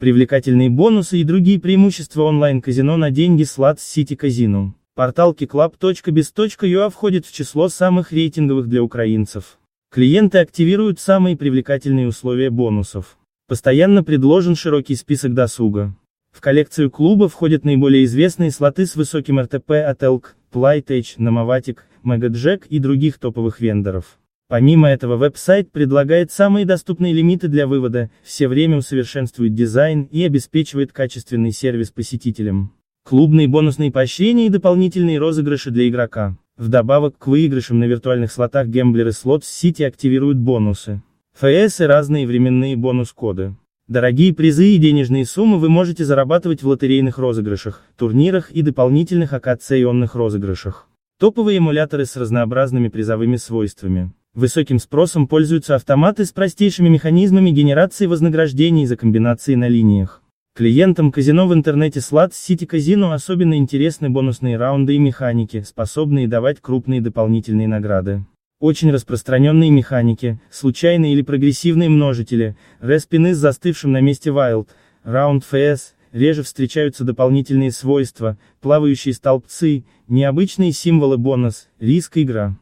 Привлекательные бонусы и другие преимущества онлайн-казино на деньги Slots City Casino. Портал kiclub.biz.ua входит в число самых рейтинговых для украинцев. Клиенты активируют самые привлекательные условия бонусов. Постоянно предложен широкий список досуга. В коллекцию клуба входят наиболее известные слоты с высоким РТП от Elk, Playtech, Nomovatic, Megajack и других топовых вендоров. Помимо этого веб-сайт предлагает самые доступные лимиты для вывода, все время усовершенствует дизайн и обеспечивает качественный сервис посетителям. Клубные бонусные поощрения и дополнительные розыгрыши для игрока. Вдобавок к выигрышам на виртуальных слотах гемблеры City активируют бонусы. ФС и разные временные бонус-коды. Дорогие призы и денежные суммы вы можете зарабатывать в лотерейных розыгрышах, турнирах и дополнительных акционных розыгрышах. Топовые эмуляторы с разнообразными призовыми свойствами. Высоким спросом пользуются автоматы с простейшими механизмами генерации вознаграждений за комбинации на линиях. Клиентам казино в интернете Slots City Casino особенно интересны бонусные раунды и механики, способные давать крупные дополнительные награды. Очень распространенные механики, случайные или прогрессивные множители, респины с застывшим на месте Wild, Round FS, реже встречаются дополнительные свойства, плавающие столбцы, необычные символы бонус, риск игра.